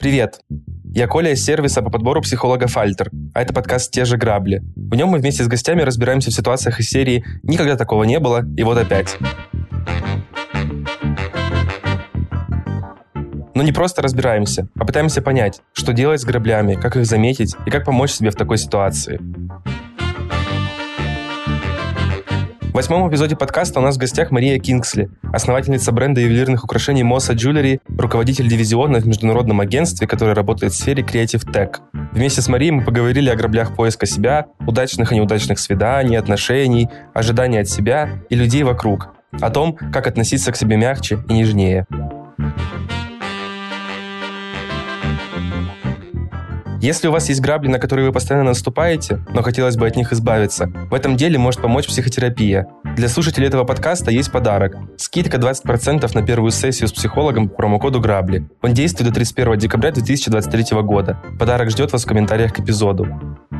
Привет! Я Коля из сервиса по подбору психолога «Фальтер», а это подкаст «Те же грабли». В нем мы вместе с гостями разбираемся в ситуациях из серии «Никогда такого не было, и вот опять». Но не просто разбираемся, а пытаемся понять, что делать с граблями, как их заметить и как помочь себе в такой ситуации. В восьмом эпизоде подкаста у нас в гостях Мария Кингсли, основательница бренда ювелирных украшений Mossa Jewelry, руководитель дивизиона в международном агентстве, которое работает в сфере Creative Tech. Вместе с Марией мы поговорили о граблях поиска себя, удачных и неудачных свиданий, отношений, ожиданий от себя и людей вокруг, о том, как относиться к себе мягче и нежнее. Если у вас есть грабли, на которые вы постоянно наступаете, но хотелось бы от них избавиться, в этом деле может помочь психотерапия. Для слушателей этого подкаста есть подарок. Скидка 20% на первую сессию с психологом по промокоду «Грабли». Он действует до 31 декабря 2023 года. Подарок ждет вас в комментариях к эпизоду.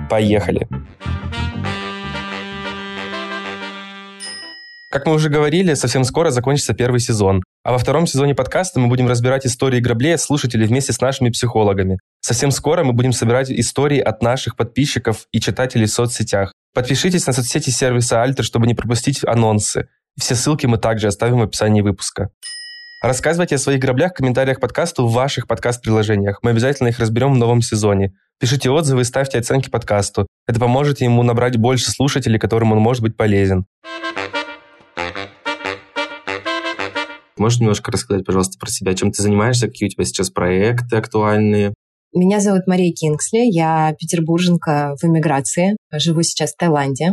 Поехали! Как мы уже говорили, совсем скоро закончится первый сезон. А во втором сезоне подкаста мы будем разбирать истории граблей от слушателей вместе с нашими психологами. Совсем скоро мы будем собирать истории от наших подписчиков и читателей в соцсетях. Подпишитесь на соцсети сервиса Альтер, чтобы не пропустить анонсы. Все ссылки мы также оставим в описании выпуска. Рассказывайте о своих граблях в комментариях подкасту в ваших подкаст-приложениях. Мы обязательно их разберем в новом сезоне. Пишите отзывы и ставьте оценки подкасту. Это поможет ему набрать больше слушателей, которым он может быть полезен. Можешь немножко рассказать, пожалуйста, про себя, чем ты занимаешься, какие у тебя сейчас проекты актуальные? Меня зовут Мария Кингсли, я петербурженка в эмиграции, живу сейчас в Таиланде.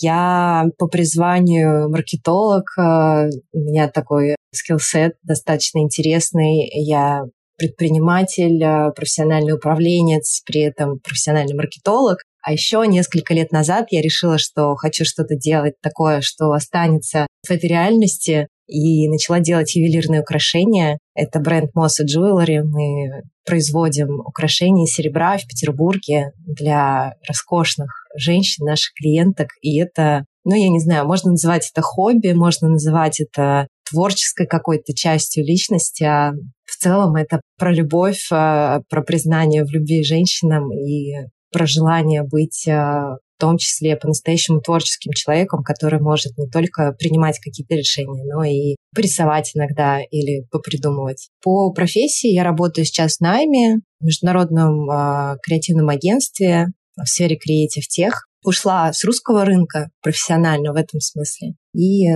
Я по призванию маркетолог, э, у меня такой скиллсет достаточно интересный. Я предприниматель, э, профессиональный управленец, при этом профессиональный маркетолог. А еще несколько лет назад я решила, что хочу что-то делать такое, что останется в этой реальности, и начала делать ювелирные украшения. Это бренд Mossa Jewelry. Мы производим украшения из серебра в Петербурге для роскошных женщин, наших клиенток. И это, ну, я не знаю, можно называть это хобби, можно называть это творческой какой-то частью личности, а в целом это про любовь, а, про признание в любви женщинам и про желание быть а, в том числе по-настоящему творческим человеком, который может не только принимать какие-то решения, но и порисовать иногда или попридумывать. По профессии я работаю сейчас в найме в международном э, креативном агентстве в сфере креатив тех. Ушла с русского рынка профессионально в этом смысле и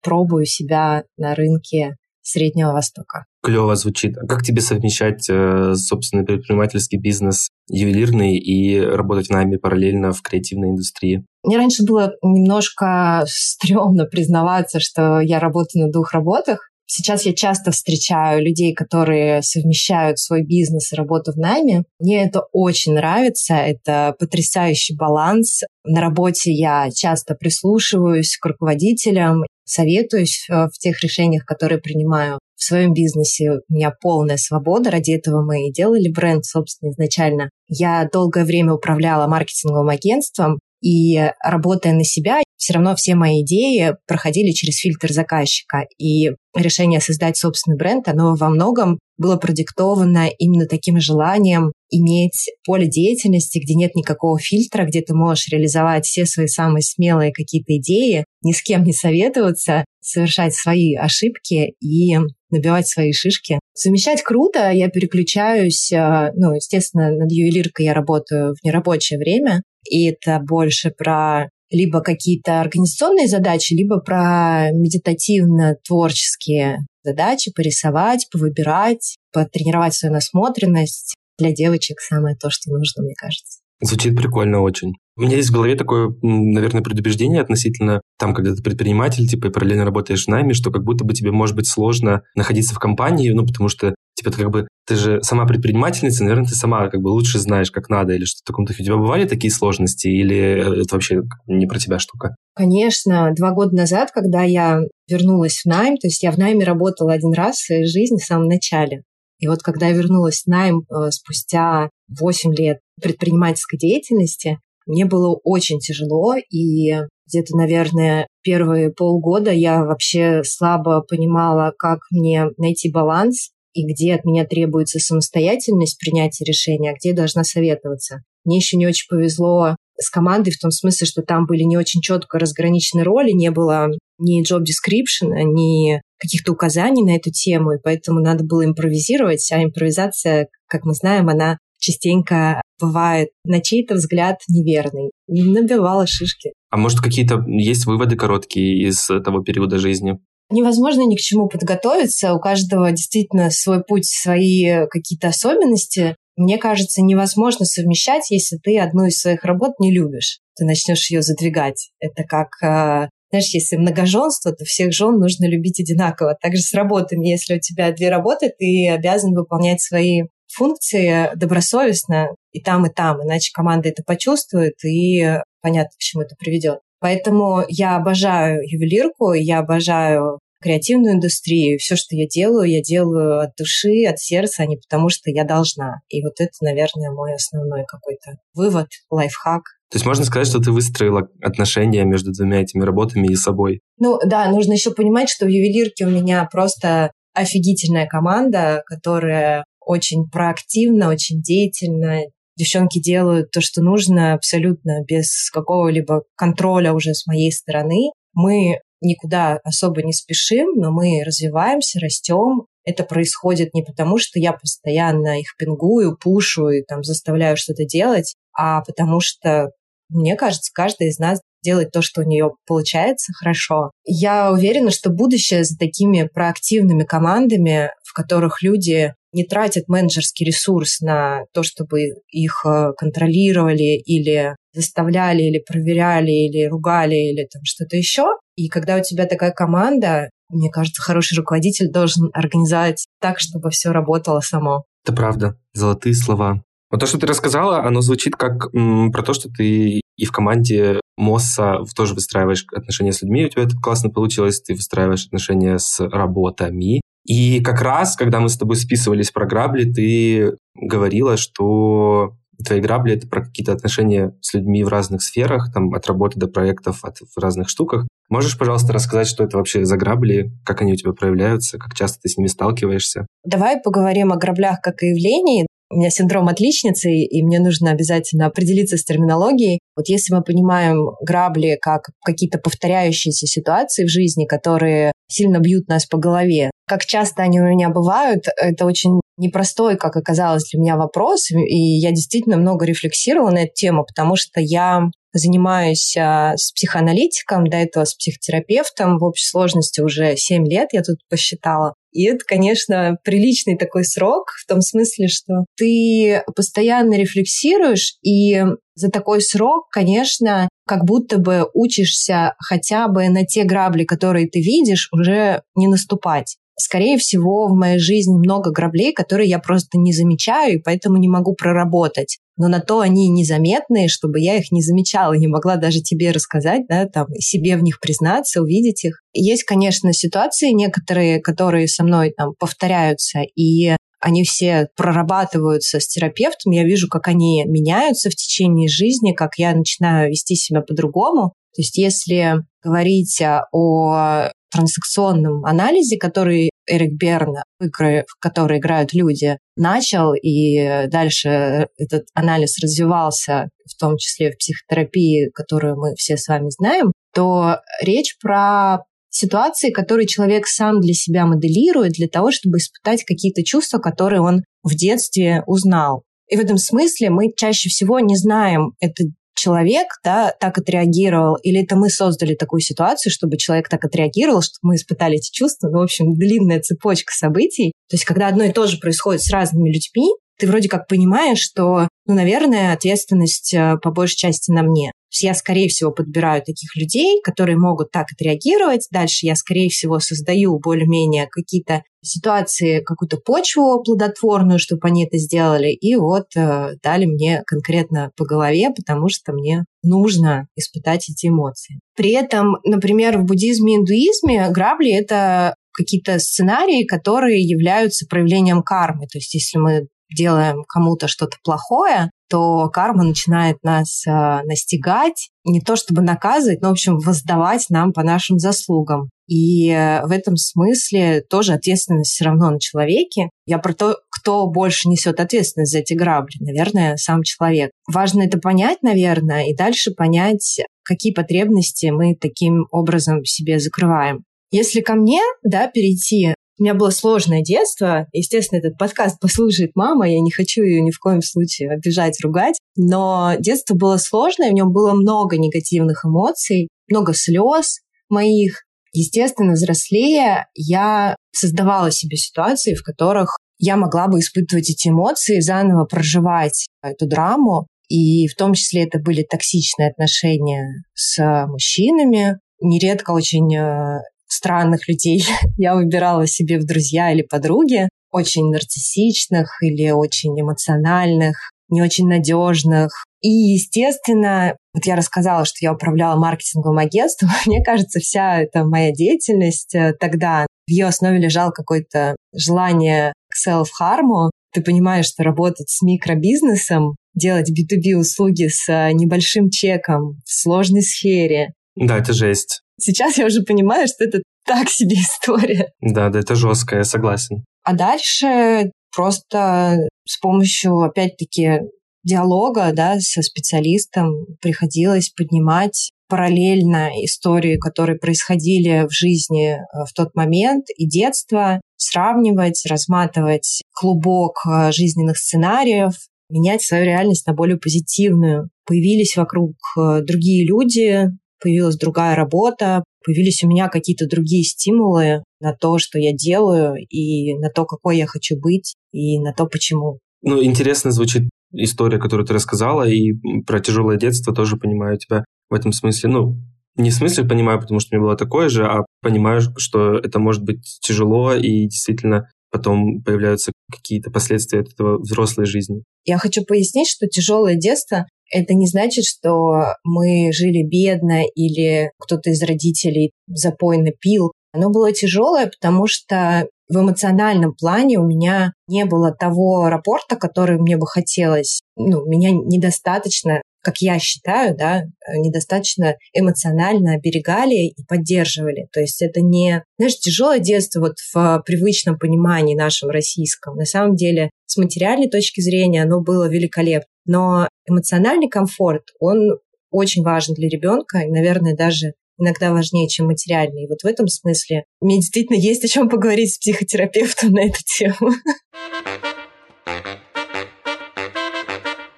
пробую себя на рынке Среднего Востока. Клево звучит. А как тебе совмещать, э, собственно, предпринимательский бизнес ювелирный и работать в найме параллельно в креативной индустрии? Мне раньше было немножко стрёмно признаваться, что я работаю на двух работах. Сейчас я часто встречаю людей, которые совмещают свой бизнес и работу в найме. Мне это очень нравится, это потрясающий баланс. На работе я часто прислушиваюсь к руководителям советуюсь э, в тех решениях, которые принимаю в своем бизнесе. У меня полная свобода. Ради этого мы и делали бренд, собственно, изначально. Я долгое время управляла маркетинговым агентством, и работая на себя, все равно все мои идеи проходили через фильтр заказчика. И решение создать собственный бренд, оно во многом было продиктовано именно таким желанием иметь поле деятельности, где нет никакого фильтра, где ты можешь реализовать все свои самые смелые какие-то идеи, ни с кем не советоваться, совершать свои ошибки и набивать свои шишки. Совмещать круто, я переключаюсь, э, ну, естественно, над ювелиркой я работаю в нерабочее время, и это больше про либо какие-то организационные задачи, либо про медитативно-творческие задачи, порисовать, повыбирать, потренировать свою насмотренность. Для девочек самое то, что нужно, мне кажется. Звучит прикольно очень. У меня есть в голове такое, наверное, предубеждение относительно там, когда ты предприниматель, типа, и параллельно работаешь в найме, что как будто бы тебе может быть сложно находиться в компании, ну, потому что, типа, ты как бы, ты же сама предпринимательница, наверное, ты сама как бы лучше знаешь, как надо, или что-то в таком духе. У тебя бывали такие сложности, или это вообще не про тебя штука? Конечно. Два года назад, когда я вернулась в найм, то есть я в найме работала один раз в своей жизни в самом начале. И вот когда я вернулась в найм э, спустя 8 лет предпринимательской деятельности, мне было очень тяжело, и где-то, наверное, первые полгода я вообще слабо понимала, как мне найти баланс и где от меня требуется самостоятельность принятия решения, а где я должна советоваться. Мне еще не очень повезло с командой в том смысле, что там были не очень четко разграничены роли, не было ни job description, ни каких-то указаний на эту тему, и поэтому надо было импровизировать, а импровизация, как мы знаем, она частенько бывает на чей-то взгляд неверный. Набивала шишки. А может, какие-то есть выводы короткие из того периода жизни? Невозможно ни к чему подготовиться. У каждого действительно свой путь, свои какие-то особенности. Мне кажется, невозможно совмещать, если ты одну из своих работ не любишь. Ты начнешь ее задвигать. Это как э, знаешь, если многоженство, то всех жен нужно любить одинаково. Также с работами. Если у тебя две работы, ты обязан выполнять свои функции добросовестно и там, и там, иначе команда это почувствует, и понятно, к чему это приведет. Поэтому я обожаю ювелирку, я обожаю креативную индустрию. Все, что я делаю, я делаю от души, от сердца, а не потому, что я должна. И вот это, наверное, мой основной какой-то вывод, лайфхак. То есть можно сказать, что ты выстроила отношения между двумя этими работами и собой? Ну да, нужно еще понимать, что в ювелирке у меня просто офигительная команда, которая очень проактивна, очень деятельна. Девчонки делают то, что нужно, абсолютно без какого-либо контроля уже с моей стороны. Мы никуда особо не спешим, но мы развиваемся, растем. Это происходит не потому, что я постоянно их пингую, пушу и там заставляю что-то делать, а потому что, мне кажется, каждый из нас делает то, что у нее получается хорошо. Я уверена, что будущее за такими проактивными командами, в которых люди не тратят менеджерский ресурс на то, чтобы их э, контролировали или заставляли, или проверяли, или ругали, или там что-то еще. И когда у тебя такая команда, мне кажется, хороший руководитель должен организовать так, чтобы все работало само. Это правда. Золотые слова. Вот то, что ты рассказала, оно звучит как м, про то, что ты и в команде МОСа тоже выстраиваешь отношения с людьми, у тебя это классно получилось, ты выстраиваешь отношения с работами. И как раз, когда мы с тобой списывались про грабли, ты говорила, что твои грабли — это про какие-то отношения с людьми в разных сферах, там, от работы до проектов, от, в разных штуках. Можешь, пожалуйста, рассказать, что это вообще за грабли, как они у тебя проявляются, как часто ты с ними сталкиваешься? Давай поговорим о граблях как о явлении. У меня синдром отличницы, и мне нужно обязательно определиться с терминологией. Вот если мы понимаем грабли как какие-то повторяющиеся ситуации в жизни, которые сильно бьют нас по голове, как часто они у меня бывают, это очень непростой, как оказалось для меня вопрос, и я действительно много рефлексировала на эту тему, потому что я занимаюсь а, с психоаналитиком, до этого с психотерапевтом. В общей сложности уже 7 лет, я тут посчитала. И это, конечно, приличный такой срок в том смысле, что ты постоянно рефлексируешь, и за такой срок, конечно, как будто бы учишься хотя бы на те грабли, которые ты видишь, уже не наступать. Скорее всего, в моей жизни много граблей, которые я просто не замечаю, и поэтому не могу проработать. Но на то они незаметные, чтобы я их не замечала, не могла даже тебе рассказать, да, там, себе в них признаться, увидеть их. Есть, конечно, ситуации некоторые, которые со мной там повторяются, и они все прорабатываются с терапевтом, я вижу, как они меняются в течение жизни, как я начинаю вести себя по-другому. То есть если говорить о трансакционном анализе, который Эрик Берн, игры, в которые играют люди, начал, и дальше этот анализ развивался, в том числе в психотерапии, которую мы все с вами знаем, то речь про ситуации, которые человек сам для себя моделирует для того, чтобы испытать какие-то чувства, которые он в детстве узнал. И в этом смысле мы чаще всего не знаем, это человек да, так отреагировал, или это мы создали такую ситуацию, чтобы человек так отреагировал, чтобы мы испытали эти чувства. Ну, в общем, длинная цепочка событий. То есть, когда одно и то же происходит с разными людьми, ты вроде как понимаешь, что, ну, наверное, ответственность э, по большей части на мне. Я, скорее всего, подбираю таких людей, которые могут так отреагировать. Дальше я, скорее всего, создаю более-менее какие-то ситуации, какую-то почву плодотворную, чтобы они это сделали. И вот э, дали мне конкретно по голове, потому что мне нужно испытать эти эмоции. При этом, например, в буддизме и индуизме грабли — это какие-то сценарии, которые являются проявлением кармы. То есть если мы делаем кому-то что-то плохое, то карма начинает нас э, настигать, не то чтобы наказывать, но, в общем, воздавать нам по нашим заслугам. И э, в этом смысле тоже ответственность все равно на человеке. Я про то, кто больше несет ответственность за эти грабли. Наверное, сам человек. Важно это понять, наверное, и дальше понять, какие потребности мы таким образом себе закрываем. Если ко мне, да, перейти, у меня было сложное детство. Естественно, этот подкаст послушает мама. Я не хочу ее ни в коем случае обижать, ругать. Но детство было сложное, в нем было много негативных эмоций, много слез моих. Естественно, взрослея, я создавала себе ситуации, в которых я могла бы испытывать эти эмоции, заново проживать эту драму. И в том числе это были токсичные отношения с мужчинами. Нередко очень э, странных людей я выбирала себе в друзья или подруги, очень нарциссичных или очень эмоциональных, не очень надежных. И, естественно, вот я рассказала, что я управляла маркетинговым агентством. Мне кажется, вся эта моя деятельность э, тогда, в ее основе лежало какое-то желание к self-harm. Ты понимаешь, что работать с микробизнесом, делать B2B услуги с э, небольшим чеком в сложной сфере. Да, это жесть. Сейчас я уже понимаю, что это так себе история. Да, да, это жестко, я согласен. А дальше просто с помощью, опять-таки, диалога да, со специалистом приходилось поднимать параллельно истории, которые происходили в жизни э, в тот момент, и детство, сравнивать, разматывать клубок э, жизненных сценариев, менять свою реальность на более позитивную. Появились вокруг э, другие люди, появилась другая работа, появились у меня какие-то другие стимулы на то, что я делаю, и на то, какой я хочу быть, и на то, почему. Ну, интересно звучит история, которую ты рассказала, и про тяжелое детство тоже понимаю тебя в этом смысле. Ну, не в смысле понимаю, потому что у меня было такое же, а понимаю, что это может быть тяжело, и действительно потом появляются какие-то последствия от этого взрослой жизни. Я хочу пояснить, что тяжелое детство это не значит, что мы жили бедно или кто-то из родителей запойно пил. Оно было тяжелое, потому что в эмоциональном плане у меня не было того рапорта, который мне бы хотелось. Ну, меня недостаточно, как я считаю, да, недостаточно эмоционально оберегали и поддерживали. То есть это не, знаешь, тяжелое детство вот в привычном понимании нашем российском. На самом деле, с материальной точки зрения оно было великолепно. Но эмоциональный комфорт, он очень важен для ребенка, и, наверное, даже иногда важнее, чем материальный. И вот в этом смысле мне действительно есть о чем поговорить с психотерапевтом на эту тему.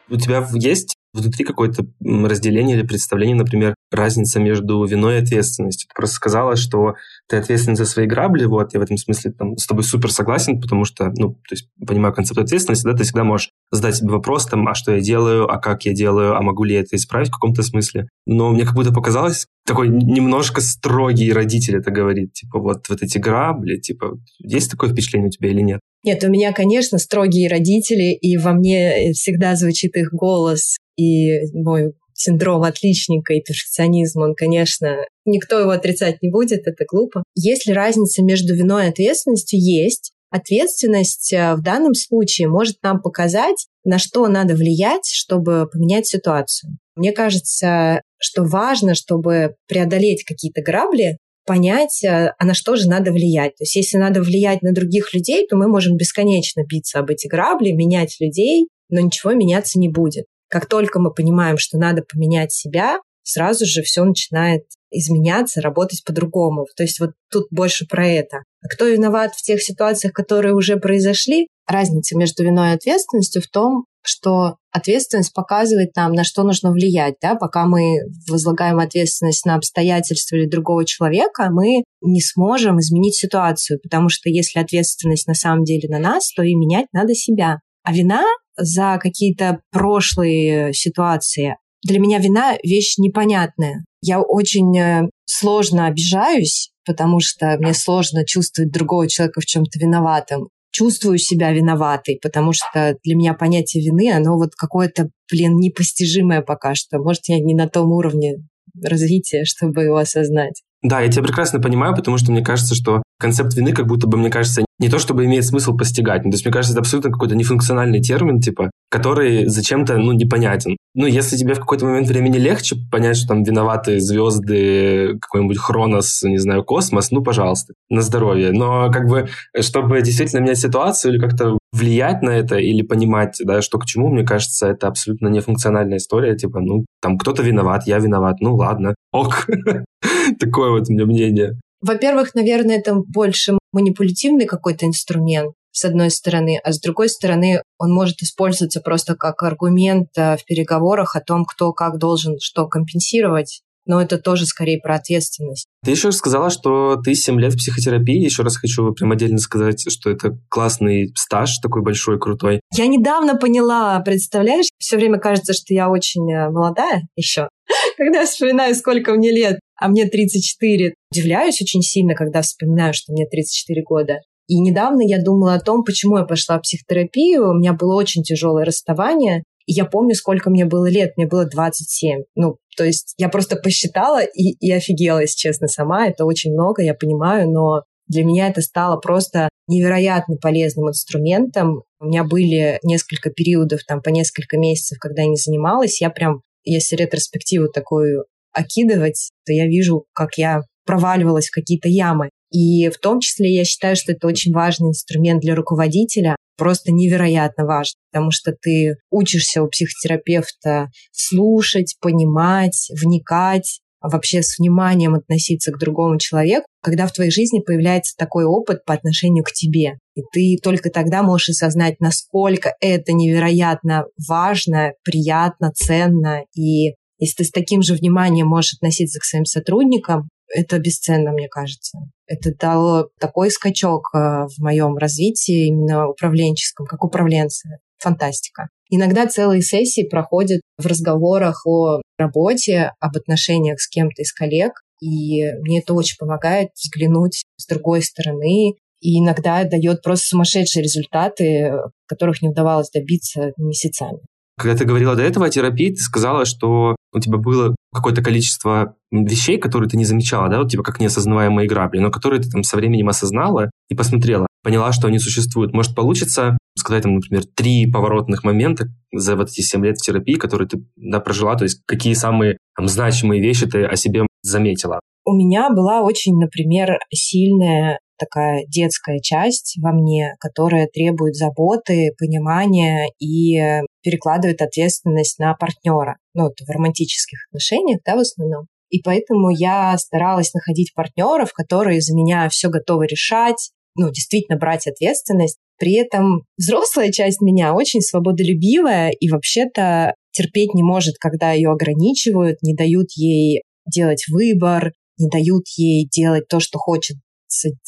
У тебя есть внутри какое-то разделение или представление, например, разница между виной и ответственностью. Ты просто сказала, что ты ответственен за свои грабли, вот, я в этом смысле там, с тобой супер согласен, потому что, ну, то есть, понимаю концепт ответственности, да, ты всегда можешь задать себе вопрос, там, а что я делаю, а как я делаю, а могу ли я это исправить в каком-то смысле. Но мне как будто показалось, такой немножко строгий родитель это говорит, типа, вот, вот эти грабли, типа, есть такое впечатление у тебя или нет? Нет, у меня, конечно, строгие родители, и во мне всегда звучит их голос, и мой синдром отличника и перфекционизм, он, конечно, никто его отрицать не будет, это глупо. Есть ли разница между виной и ответственностью? Есть. Ответственность э, в данном случае может нам показать, на что надо влиять, чтобы поменять ситуацию. Мне кажется, что важно, чтобы преодолеть какие-то грабли, понять, э, а на что же надо влиять. То есть если надо влиять на других людей, то мы можем бесконечно биться об эти грабли, менять людей, но ничего меняться не будет. Как только мы понимаем, что надо поменять себя, сразу же все начинает изменяться, работать по-другому. То есть вот тут больше про это. А кто виноват в тех ситуациях, которые уже произошли? Разница между виной и ответственностью в том, что ответственность показывает нам, на что нужно влиять. Да? Пока мы возлагаем ответственность на обстоятельства или другого человека, мы не сможем изменить ситуацию, потому что если ответственность на самом деле на нас, то и менять надо себя. А вина за какие-то прошлые ситуации. Для меня вина — вещь непонятная. Я очень э, сложно обижаюсь, потому что мне сложно чувствовать другого человека в чем-то виноватым. Чувствую себя виноватой, потому что для меня понятие вины, оно вот какое-то, блин, непостижимое пока что. Может, я не на том уровне развития, чтобы его осознать. Да, я тебя прекрасно понимаю, потому что мне кажется, что концепт вины как будто бы, мне кажется, не то чтобы имеет смысл постигать. Ну, то есть, мне кажется, это абсолютно какой-то нефункциональный термин, типа, который зачем-то, ну, непонятен. Ну, если тебе в какой-то момент времени легче понять, что там виноваты звезды, какой-нибудь Хронос, не знаю, космос, ну, пожалуйста, на здоровье. Но как бы, чтобы действительно менять ситуацию или как-то влиять на это или понимать, да, что к чему, мне кажется, это абсолютно нефункциональная история. Типа, ну, там кто-то виноват, я виноват, ну, ладно, ок. Такое вот у меня мнение. Во-первых, наверное, это больше манипулятивный какой-то инструмент, с одной стороны, а с другой стороны, он может использоваться просто как аргумент э, в переговорах о том, кто как должен что компенсировать. Но это тоже скорее про ответственность. Ты еще сказала, что ты 7 лет в психотерапии. Еще раз хочу прям отдельно сказать, что это классный стаж, такой большой, крутой. Я недавно поняла, представляешь? Все время кажется, что я очень э, молодая еще. Когда вспоминаю, сколько мне лет, а мне 34, удивляюсь очень сильно, когда вспоминаю, что мне 34 года. И недавно я думала о том, почему я пошла в психотерапию. У меня было очень тяжелое расставание. Я помню, сколько мне было лет. Мне было 27. Ну, то есть я просто посчитала и, и офигела, если честно, сама. Это очень много, я понимаю, но для меня это стало просто невероятно полезным инструментом. У меня были несколько периодов, там, по несколько месяцев, когда я не занималась. Я прям, если ретроспективу такую окидывать, то я вижу, как я проваливалась в какие-то ямы. И в том числе я считаю, что это очень важный инструмент для руководителя, просто невероятно важно, потому что ты учишься у психотерапевта слушать, понимать, вникать, а вообще с вниманием относиться к другому человеку, когда в твоей жизни появляется такой опыт по отношению к тебе. И ты только тогда можешь осознать, насколько это невероятно важно, приятно, ценно. И если ты с таким же вниманием можешь относиться к своим сотрудникам, это бесценно, мне кажется. Это дало такой скачок э, в моем развитии, именно управленческом, как управленца. Фантастика. Иногда целые сессии проходят в разговорах о работе, об отношениях с кем-то из коллег, и мне это очень помогает взглянуть с другой стороны, и иногда дает просто сумасшедшие результаты, которых не удавалось добиться месяцами. Когда ты говорила до этого о терапии, ты сказала, что у тебя было какое-то количество вещей, которые ты не замечала, да, вот типа как неосознаваемые грабли, но которые ты там со временем осознала и посмотрела, поняла, что они существуют. Может, получится сказать, там, например, три поворотных момента за вот эти семь лет терапии, которые ты да, прожила, то есть какие самые там, значимые вещи ты о себе заметила? У меня была очень, например, сильная такая детская часть во мне, которая требует заботы, понимания и перекладывает ответственность на партнера. Ну, вот в романтических отношениях, да, в основном. И поэтому я старалась находить партнеров, которые за меня все готовы решать, ну, действительно брать ответственность. При этом взрослая часть меня очень свободолюбивая и вообще-то терпеть не может, когда ее ограничивают, не дают ей делать выбор, не дают ей делать то, что хочет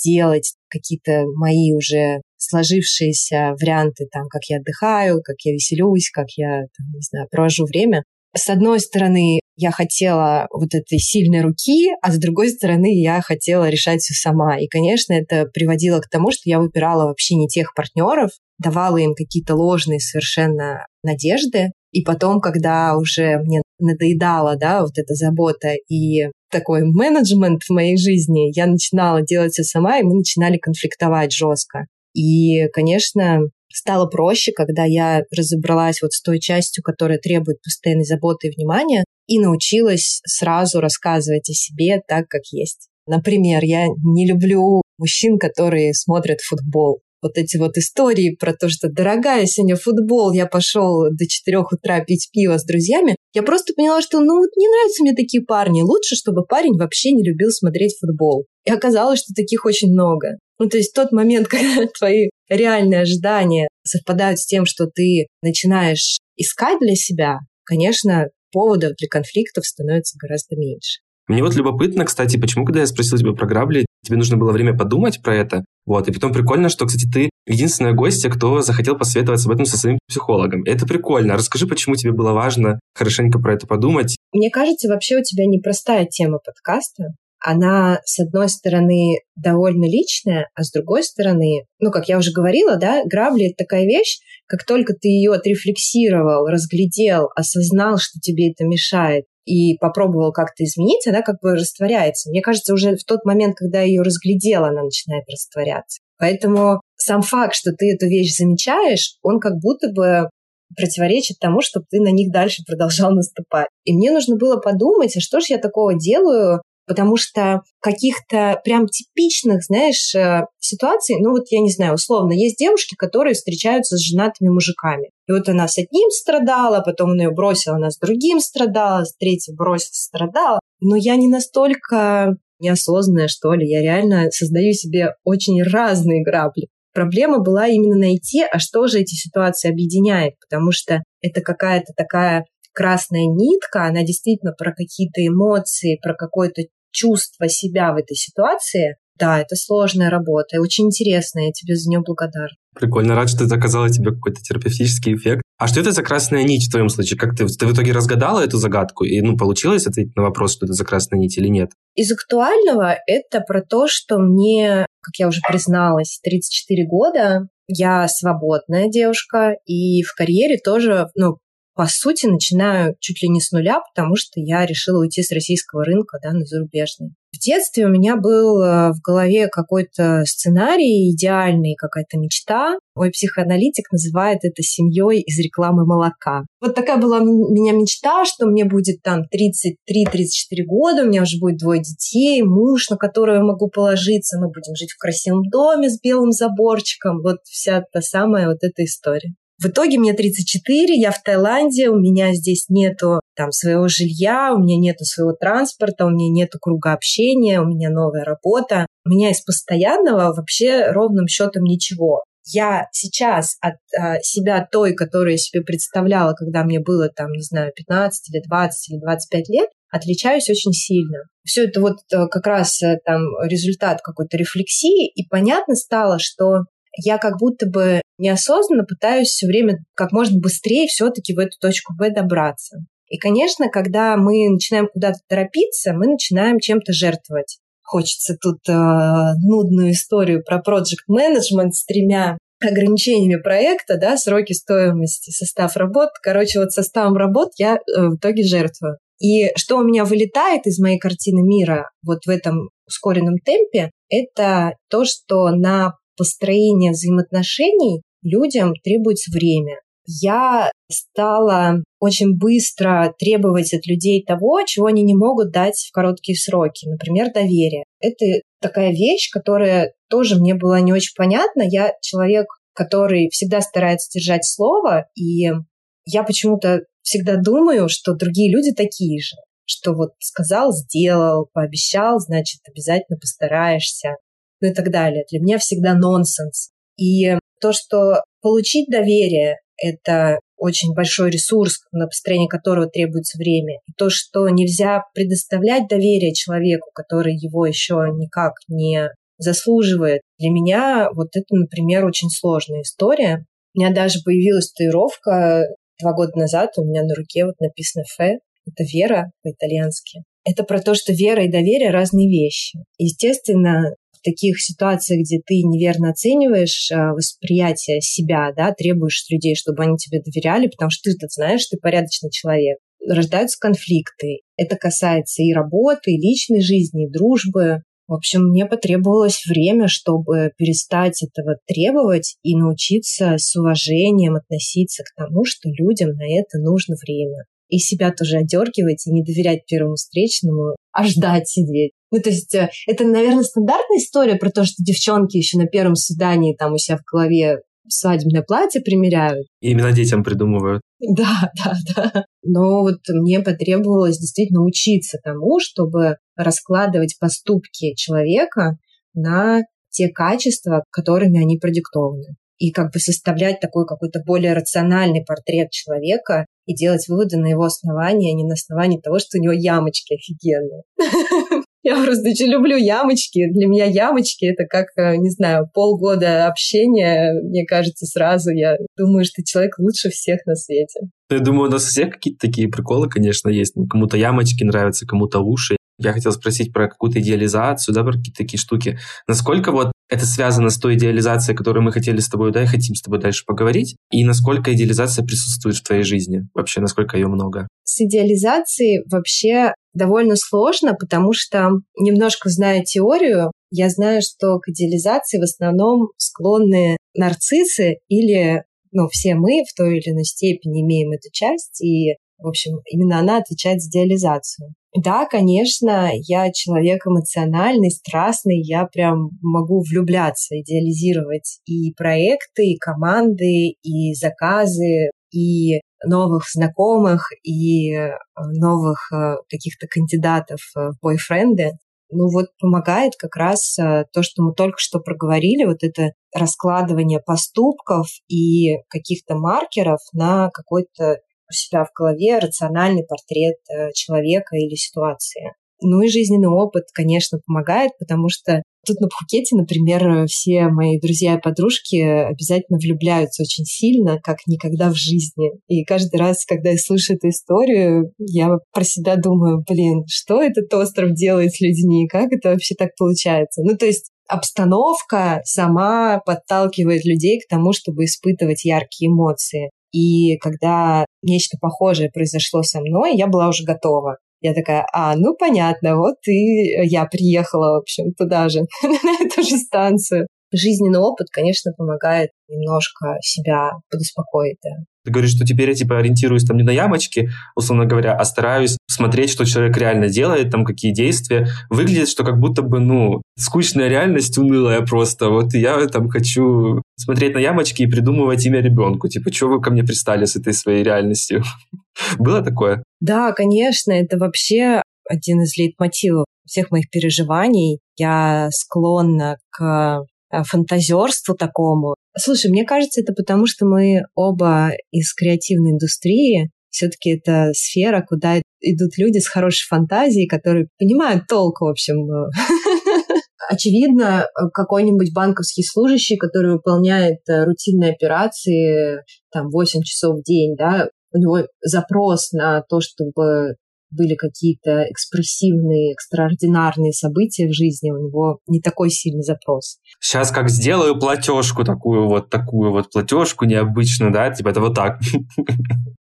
делать, какие-то мои уже сложившиеся варианты, там, как я отдыхаю, как я веселюсь, как я, там, не знаю, провожу время. С одной стороны, я хотела вот этой сильной руки, а с другой стороны, я хотела решать все сама. И, конечно, это приводило к тому, что я выбирала вообще не тех партнеров, давала им какие-то ложные совершенно надежды. И потом, когда уже мне надоедала, да, вот эта забота и такой менеджмент в моей жизни, я начинала делать все сама, и мы начинали конфликтовать жестко. И, конечно, стало проще, когда я разобралась вот с той частью, которая требует постоянной заботы и внимания, и научилась сразу рассказывать о себе так, как есть. Например, я не люблю мужчин, которые смотрят футбол. Вот эти вот истории про то, что дорогая, сегодня футбол, я пошел до 4 утра пить пиво с друзьями. Я просто поняла, что ну вот не нравятся мне такие парни. Лучше, чтобы парень вообще не любил смотреть футбол. И оказалось, что таких очень много. Ну, то есть тот момент, когда твои реальные ожидания совпадают с тем, что ты начинаешь искать для себя, конечно, поводов для конфликтов становится гораздо меньше. Мне вот любопытно, кстати, почему, когда я спросил тебя про грабли, тебе нужно было время подумать про это. Вот, и потом прикольно, что, кстати, ты единственная гостья, кто захотел посоветоваться об этом со своим психологом. Это прикольно. Расскажи, почему тебе было важно хорошенько про это подумать. Мне кажется, вообще у тебя непростая тема подкаста она, с одной стороны, довольно личная, а с другой стороны, ну, как я уже говорила, да, грабли — это такая вещь, как только ты ее отрефлексировал, разглядел, осознал, что тебе это мешает, и попробовал как-то изменить, она как бы растворяется. Мне кажется, уже в тот момент, когда я ее разглядела, она начинает растворяться. Поэтому сам факт, что ты эту вещь замечаешь, он как будто бы противоречит тому, чтобы ты на них дальше продолжал наступать. И мне нужно было подумать, а что же я такого делаю, потому что каких-то прям типичных, знаешь, э, ситуаций, ну вот я не знаю, условно, есть девушки, которые встречаются с женатыми мужиками. И вот она с одним страдала, потом он ее бросил, она с другим страдала, с третьим бросил, страдала. Но я не настолько неосознанная, что ли. Я реально создаю себе очень разные грабли. Проблема была именно найти, а что же эти ситуации объединяет, потому что это какая-то такая красная нитка, она действительно про какие-то эмоции, про какое-то чувство себя в этой ситуации. Да, это сложная работа и очень интересная, я тебе за нее благодарна. Прикольно, рад, что это оказало тебе какой-то терапевтический эффект. А что это за красная нить в твоем случае? Как ты, ты в итоге разгадала эту загадку? И ну, получилось ответить на вопрос, что это за красная нить или нет? Из актуального это про то, что мне, как я уже призналась, 34 года, я свободная девушка, и в карьере тоже, ну, по сути, начинаю чуть ли не с нуля, потому что я решила уйти с российского рынка да, на зарубежный. В детстве у меня был э, в голове какой-то сценарий идеальный, какая-то мечта. Мой психоаналитик называет это семьей из рекламы молока. Вот такая была у меня мечта, что мне будет там 33-34 года, у меня уже будет двое детей, муж, на которого я могу положиться, мы будем жить в красивом доме с белым заборчиком. Вот вся та самая вот эта история. В итоге мне 34, я в Таиланде, у меня здесь нету там своего жилья, у меня нету своего транспорта, у меня нету круга общения, у меня новая работа. У меня из постоянного вообще ровным счетом ничего. Я сейчас от а, себя той, которую я себе представляла, когда мне было там, не знаю, 15 или 20 или 25 лет, отличаюсь очень сильно. Все это вот э, как раз э, там результат какой-то рефлексии, и понятно стало, что я как будто бы неосознанно пытаюсь все время как можно быстрее все-таки в эту точку Б добраться. И, конечно, когда мы начинаем куда-то торопиться, мы начинаем чем-то жертвовать. Хочется тут э, нудную историю про project management с тремя ограничениями проекта, да, сроки стоимости, состав работ. Короче, вот составом работ я э, в итоге жертвую. И что у меня вылетает из моей картины мира вот в этом ускоренном темпе, это то, что на построение взаимоотношений людям требуется время. Я стала очень быстро требовать от людей того, чего они не могут дать в короткие сроки, например, доверие. Это такая вещь, которая тоже мне была не очень понятна. Я человек, который всегда старается держать слово, и я почему-то всегда думаю, что другие люди такие же что вот сказал, сделал, пообещал, значит, обязательно постараешься ну и так далее. Для меня всегда нонсенс. И то, что получить доверие — это очень большой ресурс, на построение которого требуется время. И то, что нельзя предоставлять доверие человеку, который его еще никак не заслуживает. Для меня вот это, например, очень сложная история. У меня даже появилась татуировка два года назад, у меня на руке вот написано «Фе». Это вера по-итальянски. Это про то, что вера и доверие — разные вещи. Естественно, таких ситуациях, где ты неверно оцениваешь а, восприятие себя, да, требуешь людей, чтобы они тебе доверяли, потому что ты знаешь, ты порядочный человек. Рождаются конфликты. Это касается и работы, и личной жизни, и дружбы. В общем, мне потребовалось время, чтобы перестать этого требовать и научиться с уважением относиться к тому, что людям на это нужно время. И себя тоже одергивать и не доверять первому встречному, а ждать сидеть. Ну, то есть э, это, наверное, стандартная история про то, что девчонки еще на первом свидании там у себя в голове свадебное платье примеряют. И именно детям придумывают. Да, да, да. Но вот мне потребовалось действительно учиться тому, чтобы раскладывать поступки человека на те качества, которыми они продиктованы. И как бы составлять такой какой-то более рациональный портрет человека и делать выводы на его основании, а не на основании того, что у него ямочки офигенные. Я просто очень люблю ямочки. Для меня ямочки — это как, э, не знаю, полгода общения. Мне кажется, сразу я думаю, что человек лучше всех на свете. Я думаю, у нас у всех какие-то такие приколы, конечно, есть. Кому-то ямочки нравятся, кому-то уши. Я хотел спросить про какую-то идеализацию, да, про какие-то такие штуки. Насколько вот это связано с той идеализацией, которую мы хотели с тобой, да, и хотим с тобой дальше поговорить, и насколько идеализация присутствует в твоей жизни, вообще, насколько ее много? С идеализацией вообще довольно сложно, потому что немножко зная теорию, я знаю, что к идеализации в основном склонны нарциссы или, ну, все мы в той или иной степени имеем эту часть, и, в общем, именно она отвечает за идеализацию. Да, конечно, я человек эмоциональный, страстный, я прям могу влюбляться, идеализировать и проекты, и команды, и заказы, и новых знакомых, и э, новых э, каких-то кандидатов в бойфренды. Ну вот помогает как раз э, то, что мы только что проговорили, вот это раскладывание поступков и каких-то маркеров на какой-то у себя в голове рациональный портрет э, человека или ситуации. Ну и жизненный опыт, конечно, помогает, потому что тут на Пхукете, например, все мои друзья и подружки обязательно влюбляются очень сильно, как никогда в жизни. И каждый раз, когда я слышу эту историю, я про себя думаю, блин, что этот остров делает с людьми, как это вообще так получается? Ну, то есть обстановка сама подталкивает людей к тому, чтобы испытывать яркие эмоции. И когда нечто похожее произошло со мной, я была уже готова. Я такая, а, ну понятно, вот и я приехала, в общем, туда же, на эту же станцию. Жизненный опыт, конечно, помогает немножко себя подуспокоить, да. Ты говоришь, что теперь я типа ориентируюсь там не на ямочки, условно говоря, а стараюсь смотреть, что человек реально делает, там какие действия. Выглядит, что как будто бы, ну, скучная реальность, унылая просто. Вот я там хочу смотреть на ямочки и придумывать имя ребенку. Типа, что вы ко мне пристали с этой своей реальностью? Было такое? Да, конечно, это вообще один из лейтмотивов всех моих переживаний. Я склонна к фантазерству такому. Слушай, мне кажется, это потому, что мы оба из креативной индустрии. Все-таки это сфера, куда идут люди с хорошей фантазией, которые понимают толк, в общем. Очевидно, какой-нибудь банковский служащий, который выполняет э, рутинные операции там 8 часов в день, да, у него запрос на то, чтобы были какие-то экспрессивные, экстраординарные события в жизни, у него не такой сильный запрос. Сейчас как сделаю платежку такую вот, такую вот платежку необычную, да, типа это вот так.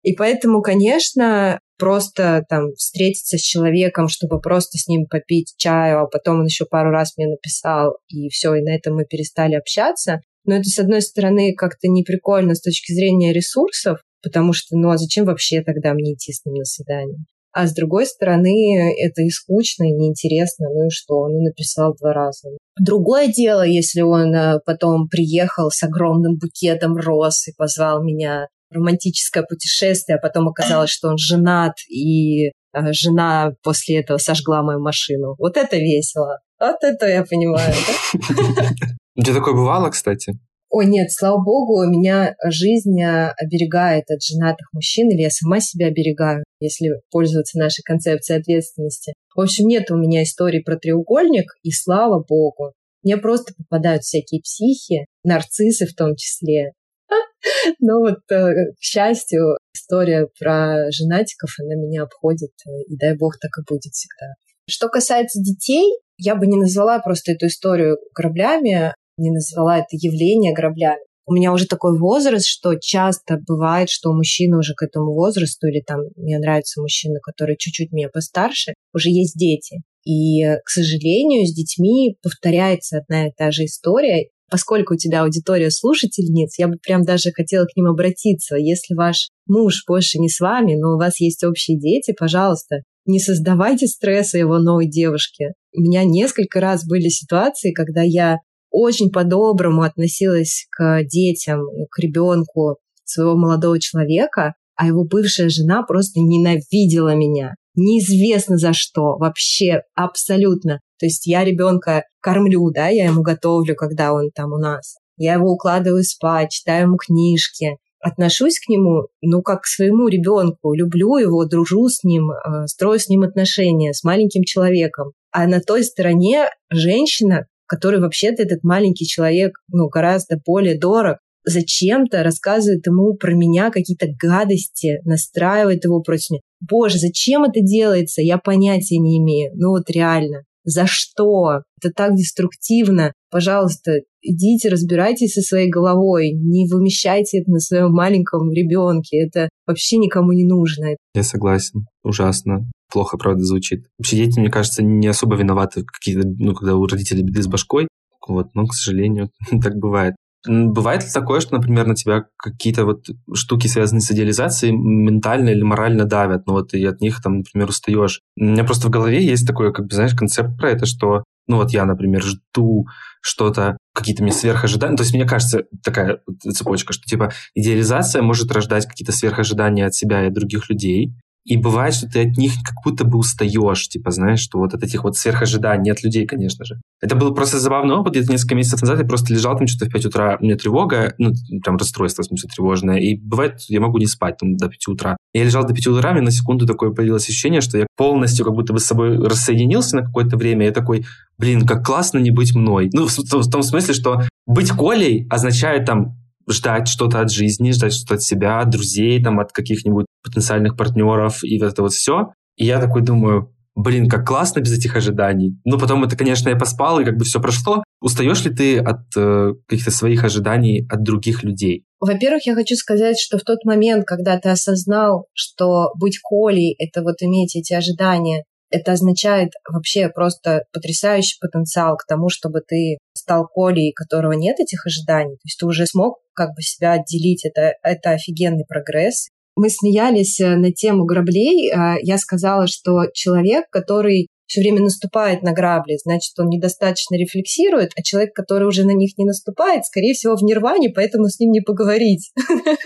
И поэтому, конечно, просто там встретиться с человеком, чтобы просто с ним попить чаю, а потом он еще пару раз мне написал, и все, и на этом мы перестали общаться. Но это, с одной стороны, как-то неприкольно с точки зрения ресурсов, потому что, ну а зачем вообще тогда мне идти с ним на свидание? А с другой стороны, это и скучно, и неинтересно. Ну и что? Он написал два раза. Другое дело, если он э, потом приехал с огромным букетом роз и позвал меня в романтическое путешествие, а потом оказалось, что он женат, и э, жена после этого сожгла мою машину. Вот это весело. Вот это я понимаю, да? У тебя такое бывало, кстати? Ой, нет, слава богу, меня жизнь э, оберегает от женатых мужчин, или я сама себя оберегаю, если пользоваться нашей концепцией ответственности. В общем, нет у меня истории про треугольник, и слава богу. Мне просто попадают всякие психи, нарциссы в том числе. Но вот, э, к счастью, история про женатиков, она меня обходит, э, и дай бог так и будет всегда. Что касается детей, я бы не назвала просто эту историю граблями не назвала это явление граблями. У меня уже такой возраст, что часто бывает, что мужчины уже к этому возрасту, или там мне нравятся мужчины, которые чуть-чуть меня постарше, уже есть дети. И, к сожалению, с детьми повторяется одна и та же история. Поскольку у тебя аудитория слушательниц, я бы прям даже хотела к ним обратиться. Если ваш муж больше не с вами, но у вас есть общие дети, пожалуйста, не создавайте стресса его новой девушке. У меня несколько раз были ситуации, когда я очень по-доброму относилась к детям, к ребенку своего молодого человека, а его бывшая жена просто ненавидела меня. Неизвестно за что, вообще абсолютно. То есть я ребенка кормлю, да, я ему готовлю, когда он там у нас. Я его укладываю спать, читаю ему книжки, отношусь к нему, ну, как к своему ребенку, люблю его, дружу с ним, э, строю с ним отношения, с маленьким человеком. А на той стороне женщина, который вообще-то этот маленький человек ну, гораздо более дорог, зачем-то рассказывает ему про меня какие-то гадости, настраивает его против меня. Боже, зачем это делается? Я понятия не имею. Ну вот реально. За что? Это так деструктивно. Пожалуйста, идите, разбирайтесь со своей головой, не вымещайте это на своем маленьком ребенке. Это вообще никому не нужно. Я согласен. Ужасно. Плохо, правда, звучит. Вообще дети, мне кажется, не особо виноваты, какие-то, ну, когда у родителей беды с башкой. Вот, но, к сожалению, так бывает. Бывает ли такое, что, например, на тебя какие-то вот штуки, связанные с идеализацией, ментально или морально давят, ну вот и от них там, например, устаешь? У меня просто в голове есть такой, как бы, знаешь, концепт про это, что ну вот я, например, жду что-то, какие-то мне сверхожидания. То есть мне кажется такая цепочка, что типа идеализация может рождать какие-то сверхожидания от себя и от других людей, и бывает, что ты от них как будто бы устаешь, типа, знаешь, что вот от этих вот сверхожиданий от людей, конечно же. Это был просто забавный опыт. Где-то несколько месяцев назад я просто лежал там что-то в 5 утра, у меня тревога, ну, прям расстройство, в смысле, тревожное. И бывает, я могу не спать там до 5 утра. Я лежал до 5 утра, и на секунду такое появилось ощущение, что я полностью как будто бы с собой рассоединился на какое-то время. Я такой, блин, как классно не быть мной. Ну, в, в, в том смысле, что быть Колей означает там ждать что-то от жизни, ждать что-то от себя, от друзей, там, от каких-нибудь потенциальных партнеров и вот это вот все. И я такой думаю, блин, как классно без этих ожиданий. Ну, потом это, конечно, я поспал, и как бы все прошло. Устаешь ли ты от э, каких-то своих ожиданий от других людей? Во-первых, я хочу сказать, что в тот момент, когда ты осознал, что быть Колей — это вот иметь эти ожидания, это означает вообще просто потрясающий потенциал к тому, чтобы ты стал Колей, которого нет этих ожиданий. То есть ты уже смог как бы себя отделить. Это, это офигенный прогресс. Мы смеялись э, на тему граблей. А, я сказала, что человек, который все время наступает на грабли, значит, он недостаточно рефлексирует, а человек, который уже на них не наступает, скорее всего, в нирване, поэтому с ним не поговорить.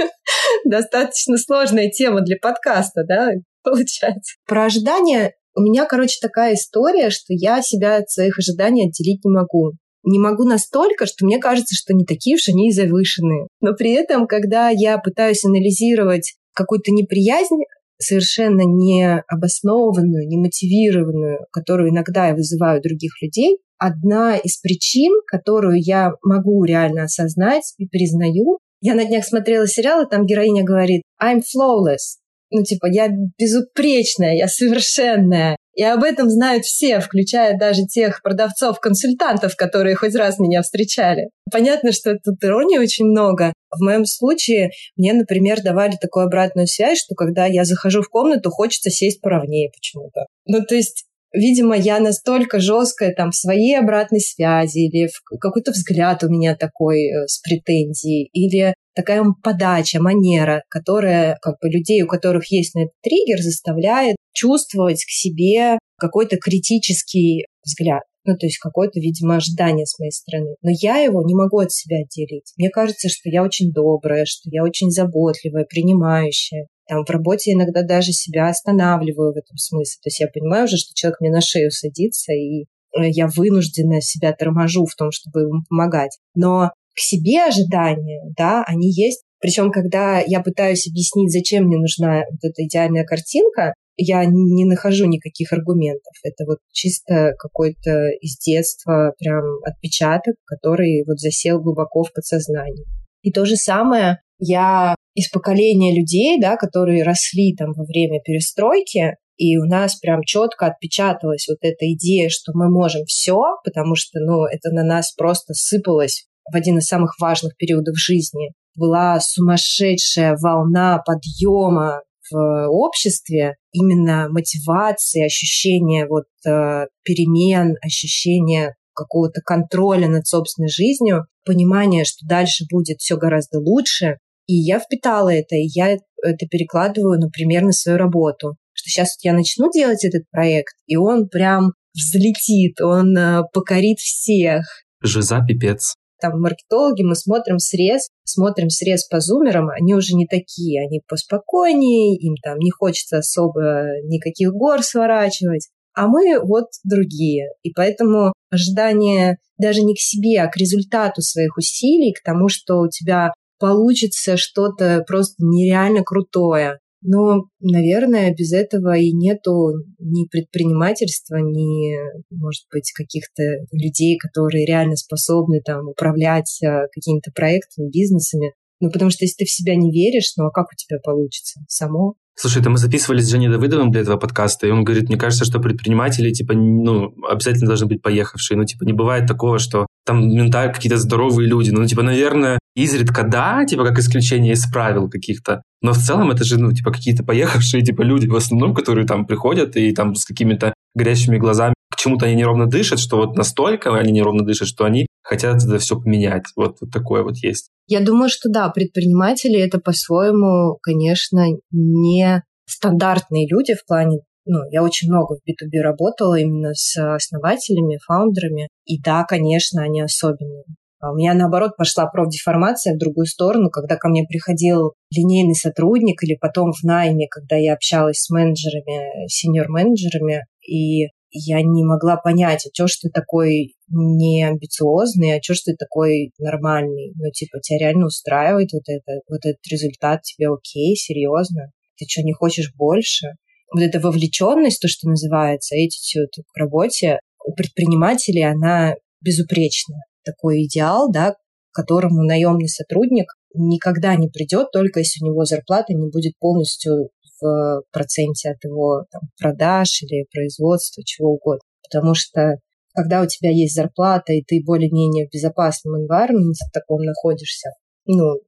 Достаточно сложная тема для подкаста, да, получается. Про ожидания у меня, короче, такая история, что я себя от своих ожиданий отделить не могу. Не могу настолько, что мне кажется, что не такие уж они и завышенные. Но при этом, когда я пытаюсь анализировать какую-то неприязнь, совершенно не обоснованную, не мотивированную, которую иногда я вызываю других людей, одна из причин, которую я могу реально осознать и признаю, я на днях смотрела сериал, и там героиня говорит «I'm flawless», ну, типа, я безупречная, я совершенная. И об этом знают все, включая даже тех продавцов-консультантов, которые хоть раз меня встречали. Понятно, что тут иронии очень много. В моем случае мне, например, давали такую обратную связь, что когда я захожу в комнату, хочется сесть поровнее почему-то. Ну, то есть видимо, я настолько жесткая там в своей обратной связи или какой-то взгляд у меня такой э, с претензией, или такая подача, манера, которая как бы людей, у которых есть на этот триггер, заставляет чувствовать к себе какой-то критический взгляд. Ну, то есть какое-то, видимо, ожидание с моей стороны. Но я его не могу от себя отделить. Мне кажется, что я очень добрая, что я очень заботливая, принимающая. Там в работе иногда даже себя останавливаю в этом смысле. То есть я понимаю уже, что человек мне на шею садится, и э, я вынуждена себя торможу в том, чтобы ему помогать. Но к себе ожидания, да, они есть. Причем, когда я пытаюсь объяснить, зачем мне нужна вот эта идеальная картинка, я не нахожу никаких аргументов. Это вот чисто какой-то из детства прям отпечаток, который вот засел глубоко в подсознании. И то же самое я из поколения людей, да, которые росли там во время перестройки, и у нас прям четко отпечаталась вот эта идея, что мы можем все, потому что, ну, это на нас просто сыпалось в один из самых важных периодов жизни. Была сумасшедшая волна подъема в обществе, именно мотивации, ощущения вот э, перемен, ощущения какого-то контроля над собственной жизнью, понимание, что дальше будет все гораздо лучше. И я впитала это, и я это перекладываю, например, на свою работу. Что сейчас вот я начну делать этот проект, и он прям взлетит, он э, покорит всех. Жиза пипец там маркетологи, мы смотрим срез, смотрим срез по зумерам, они уже не такие, они поспокойнее, им там не хочется особо никаких гор сворачивать, а мы вот другие. И поэтому ожидание даже не к себе, а к результату своих усилий, к тому, что у тебя получится что-то просто нереально крутое, но, наверное, без этого и нету ни предпринимательства, ни, может быть, каких-то людей, которые реально способны там управлять а, какими-то проектами, бизнесами. Ну, потому что если ты в себя не веришь, ну а как у тебя получится? Само? Слушай, это мы записывались с Женей Давыдовым для этого подкаста, и он говорит, мне кажется, что предприниматели, типа, ну, обязательно должны быть поехавшие. Ну, типа, не бывает такого, что там ментально какие-то здоровые люди. Ну, типа, наверное, изредка да, типа, как исключение из правил каких-то. Но в целом это же, ну, типа, какие-то поехавшие, типа, люди в основном, которые там приходят и там с какими-то горящими глазами к чему-то они неровно дышат, что вот настолько они неровно дышат, что они хотят это все поменять. Вот, вот такое вот есть. Я думаю, что да, предприниматели это по-своему, конечно, не стандартные люди в плане ну, я очень много в B2B работала именно с основателями, фаундерами. И да, конечно, они особенные. А у меня, наоборот, пошла профдеформация в другую сторону, когда ко мне приходил линейный сотрудник или потом в найме, когда я общалась с менеджерами, сеньор-менеджерами, и я не могла понять, а что ж ты такой не амбициозный, а что ж ты такой нормальный. Ну, типа, тебя реально устраивает вот, это, вот этот результат, тебе окей, серьезно. Ты что, не хочешь больше? Вот эта вовлеченность, то, что называется, attitude к работе, у предпринимателей она безупречна. Такой идеал, да, к которому наемный сотрудник никогда не придет, только если у него зарплата не будет полностью в проценте от его там, продаж или производства, чего угодно. Потому что когда у тебя есть зарплата, и ты более-менее в безопасном environment в таком находишься, ну,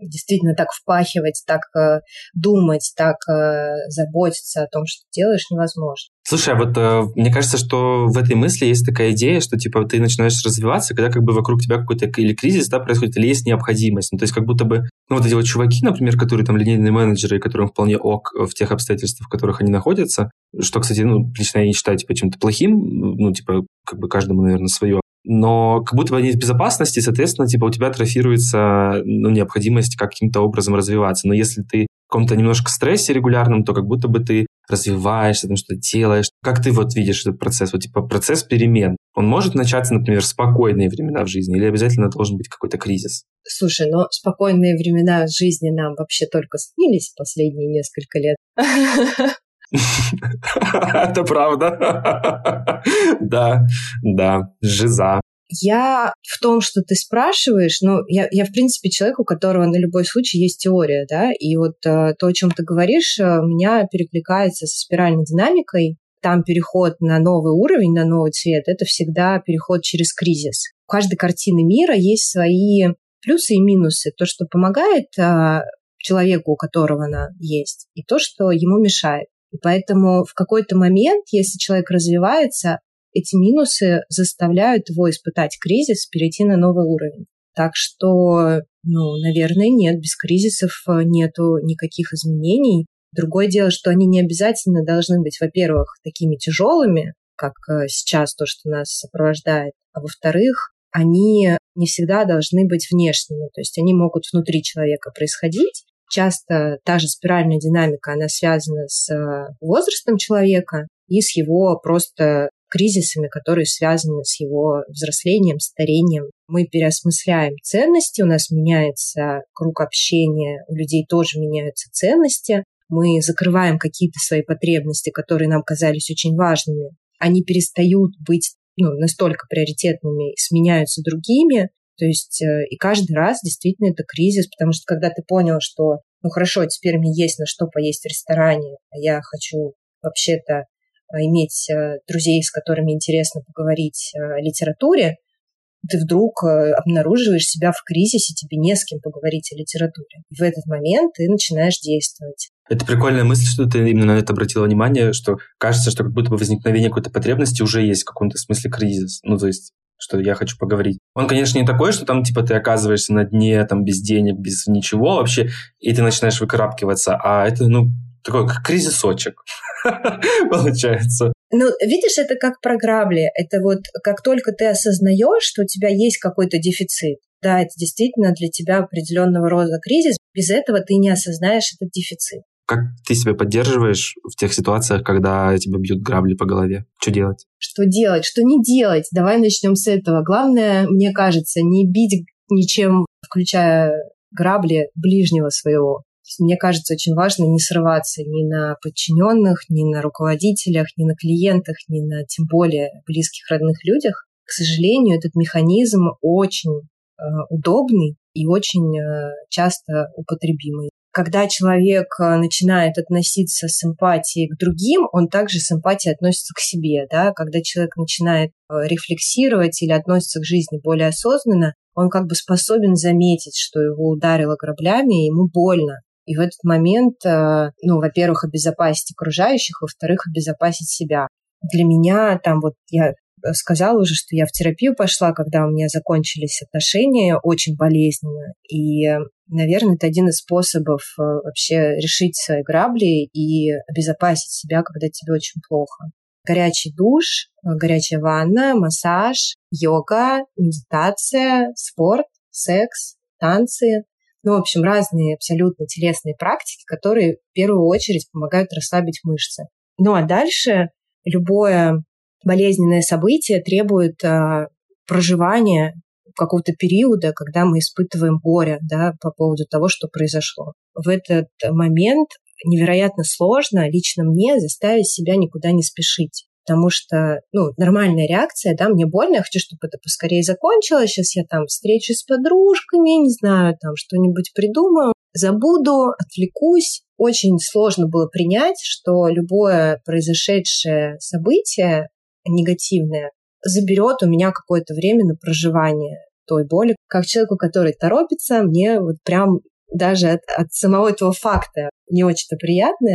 действительно так впахивать, так э, думать, так э, заботиться о том, что делаешь, невозможно. Слушай, а вот э, мне кажется, что в этой мысли есть такая идея, что типа ты начинаешь развиваться, когда как бы вокруг тебя какой-то или кризис да, происходит, или есть необходимость. Ну, то есть как будто бы, ну вот эти вот чуваки, например, которые там линейные менеджеры, которым вполне ок в тех обстоятельствах, в которых они находятся, что, кстати, ну, лично я не считаю типа чем-то плохим, ну, типа, как бы каждому, наверное, свое но как будто бы они в безопасности, соответственно, типа у тебя атрофируется ну, необходимость каким-то образом развиваться. Но если ты в каком-то немножко стрессе регулярном, то как будто бы ты развиваешься, там что-то делаешь. Как ты вот видишь этот процесс? Вот типа процесс перемен. Он может начаться, например, в спокойные времена в жизни или обязательно должен быть какой-то кризис? Слушай, но спокойные времена в жизни нам вообще только снились последние несколько лет. Это правда. Да, да, жиза. Я в том, что ты спрашиваешь, ну, я, я, в принципе, человек, у которого на любой случай есть теория, да, и вот э, то, о чем ты говоришь, э, меня перекликается со спиральной динамикой. Там переход на новый уровень, на новый цвет, это всегда переход через кризис. У каждой картины мира есть свои плюсы и минусы. То, что помогает э, человеку, у которого она есть, и то, что ему мешает. И поэтому в какой-то момент, если человек развивается, эти минусы заставляют его испытать кризис, перейти на новый уровень. Так что, ну, наверное, нет, без кризисов э, нету никаких изменений. Другое дело, что они не обязательно должны быть, во-первых, такими тяжелыми, как э, сейчас то, что нас сопровождает, а во-вторых, они не всегда должны быть внешними, то есть они могут внутри человека происходить, часто та же спиральная динамика, она связана с э, возрастом человека и с его просто кризисами, которые связаны с его взрослением, старением. Мы переосмысляем ценности, у нас меняется круг общения, у людей тоже меняются ценности. Мы закрываем какие-то свои потребности, которые нам казались очень важными. Они перестают быть ну, настолько приоритетными, сменяются другими. То есть э, и каждый раз действительно это кризис, потому что когда ты понял, что ну хорошо, теперь мне есть на что поесть в ресторане, а я хочу вообще-то иметь э, друзей, с которыми интересно поговорить э, о литературе, ты вдруг обнаруживаешь себя в кризисе, тебе не с кем поговорить о литературе. В этот момент ты начинаешь действовать. Это прикольная мысль, что ты именно на это обратила внимание, что кажется, что как будто бы возникновение какой-то потребности уже есть в каком-то смысле кризис. Ну, то есть что я хочу поговорить. Он, конечно, не такой, что там, типа, ты оказываешься на дне, там, без денег, без ничего вообще, и ты начинаешь выкарабкиваться, а это, ну, такой кризисочек получается. Ну, видишь, это как про грабли. Это вот как только ты осознаешь, что у тебя есть какой-то дефицит, да, это действительно для тебя определенного рода кризис, без этого ты не осознаешь этот дефицит. Как ты себя поддерживаешь в тех ситуациях, когда тебя бьют грабли по голове? Что делать? Что делать? Что не делать? Давай начнем с этого. Главное, мне кажется, не бить ничем, включая грабли ближнего своего. Мне кажется, очень важно не срываться ни на подчиненных, ни на руководителях, ни на клиентах, ни на тем более близких родных людях. К сожалению, этот механизм очень э, удобный и очень э, часто употребимый. когда человек э, начинает относиться с эмпатией к другим, он также с эмпатией относится к себе. Да? Когда человек начинает э, рефлексировать или относится к жизни более осознанно, он как бы способен заметить, что его ударило граблями, и ему больно. И в этот момент, э, ну, во-первых, обезопасить окружающих, во-вторых, обезопасить себя. Для меня там вот я сказала уже, что я в терапию пошла, когда у меня закончились отношения очень болезненно. И, наверное, это один из способов э, вообще решить свои грабли и обезопасить себя, когда тебе очень плохо. Горячий душ, э, горячая ванна, массаж, йога, медитация, спорт, секс, танцы. Ну, в общем, разные абсолютно телесные практики, которые в первую очередь помогают расслабить мышцы. Ну а дальше любое болезненное событие требует а, проживания какого-то периода, когда мы испытываем горе да, по поводу того, что произошло. В этот момент невероятно сложно лично мне заставить себя никуда не спешить. Потому что, ну, нормальная реакция, да, мне больно, я хочу, чтобы это поскорее закончилось, сейчас я там встречусь с подружками, не знаю, там что-нибудь придумаю, забуду, отвлекусь. Очень сложно было принять, что любое произошедшее событие негативное, заберет у меня какое-то время на проживание той боли. Как человеку, который торопится, мне вот прям даже от, от самого этого факта не очень-то приятно.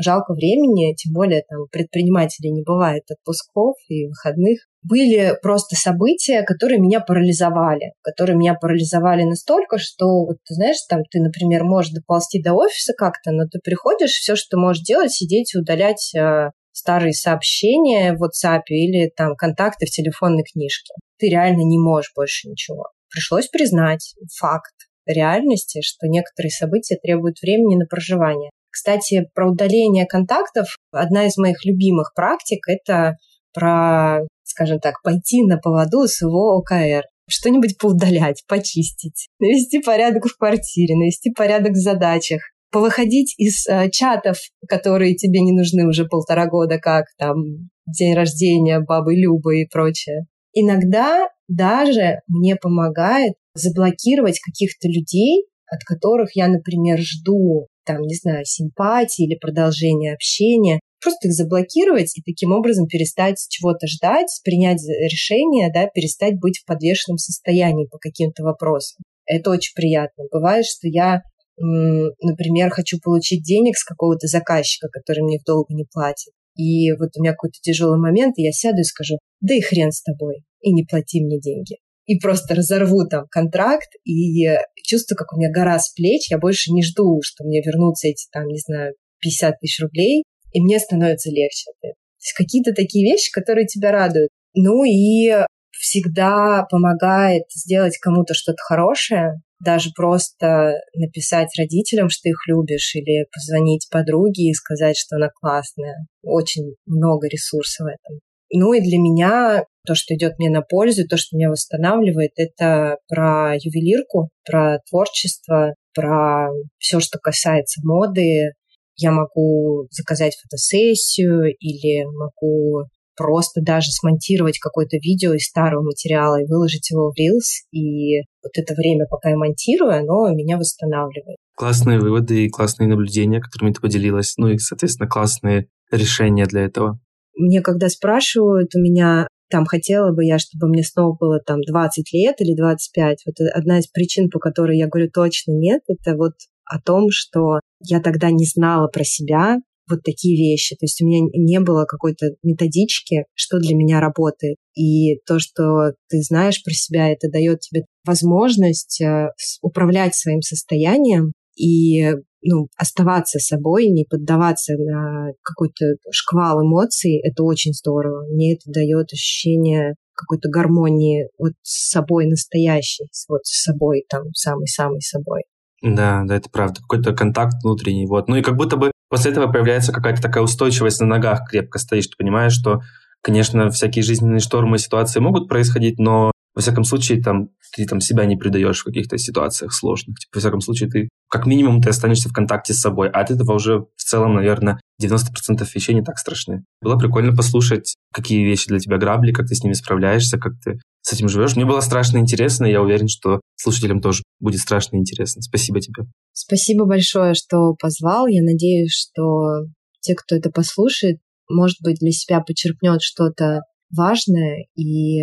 Жалко времени, тем более там предпринимателей не бывает отпусков и выходных. Были просто события, которые меня парализовали, которые меня парализовали настолько, что, вот, ты знаешь, там ты, например, можешь доползти до офиса как-то, но ты приходишь, все, что ты можешь делать, сидеть и удалять а, старые сообщения в WhatsApp или там контакты в телефонной книжке. Ты реально не можешь больше ничего. Пришлось признать факт реальности, что некоторые события требуют времени на проживание. Кстати, про удаление контактов. Одна из моих любимых практик – это про, скажем так, пойти на поводу своего ОКР. Что-нибудь поудалять, почистить, навести порядок в квартире, навести порядок в задачах, повыходить из э, чатов, которые тебе не нужны уже полтора года, как там день рождения бабы Любы и прочее. Иногда даже мне помогает заблокировать каких-то людей, от которых я, например, жду, там, не знаю, симпатии или продолжения общения, просто их заблокировать и таким образом перестать чего-то ждать, принять решение, да, перестать быть в подвешенном состоянии по каким-то вопросам. Это очень приятно. Бывает, что я например, хочу получить денег с какого-то заказчика, который мне в долг не платит. И вот у меня какой-то тяжелый момент, и я сяду и скажу, да и хрен с тобой, и не плати мне деньги. И просто разорву там контракт, и чувствую, как у меня гора с плеч, я больше не жду, что мне вернутся эти там, не знаю, 50 тысяч рублей, и мне становится легче. То есть какие-то такие вещи, которые тебя радуют. Ну и всегда помогает сделать кому-то что-то хорошее, даже просто написать родителям, что их любишь, или позвонить подруге и сказать, что она классная. Очень много ресурсов в этом. Ну и для меня то, что идет мне на пользу, то, что меня восстанавливает, это про ювелирку, про творчество, про все, что касается моды. Я могу заказать фотосессию или могу просто даже смонтировать какое-то видео из старого материала и выложить его в Reels. И вот это время, пока я монтирую, оно меня восстанавливает. Классные выводы и классные наблюдения, которыми ты поделилась. Ну и, соответственно, классные решения для этого. Мне когда спрашивают у меня, там хотела бы я, чтобы мне снова было там 20 лет или 25. Вот одна из причин, по которой я говорю точно нет, это вот о том, что я тогда не знала про себя, вот такие вещи. То есть у меня не было какой-то методички, что для меня работает. И то, что ты знаешь про себя, это дает тебе возможность э, управлять своим состоянием и ну, оставаться собой, не поддаваться на какой-то шквал эмоций, это очень здорово. Мне это дает ощущение какой-то гармонии вот с собой настоящей, вот с собой там, самый-самый собой. Да, да, это правда. Какой-то контакт внутренний. Вот. Ну и как будто бы после этого появляется какая-то такая устойчивость на ногах, крепко стоишь. Ты понимаешь, что, конечно, всякие жизненные штормы ситуации могут происходить, но во всяком случае, там, ты там себя не предаешь в каких-то ситуациях сложных. Типа, во всяком случае, ты как минимум ты останешься в контакте с собой. А от этого уже в целом, наверное, 90% вещей не так страшны. Было прикольно послушать, какие вещи для тебя грабли, как ты с ними справляешься, как ты с этим живешь. Мне было страшно интересно, и я уверен, что слушателям тоже будет страшно интересно. Спасибо тебе. Спасибо большое, что позвал. Я надеюсь, что те, кто это послушает, может быть, для себя почерпнет что-то важное и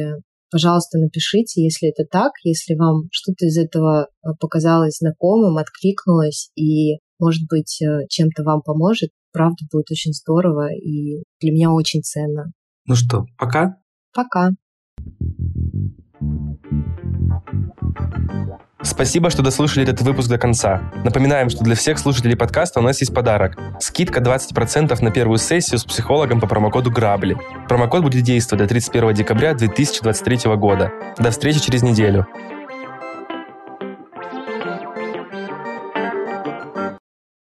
Пожалуйста, напишите, если это так, если вам что-то из этого э, показалось знакомым, откликнулось и, может быть, э, чем-то вам поможет. Правда, будет очень здорово и для меня очень ценно. Ну что, пока? Пока. Спасибо, что дослушали этот выпуск до конца. Напоминаем, что для всех слушателей подкаста у нас есть подарок. Скидка 20% на первую сессию с психологом по промокоду «Грабли». Промокод будет действовать до 31 декабря 2023 года. До встречи через неделю.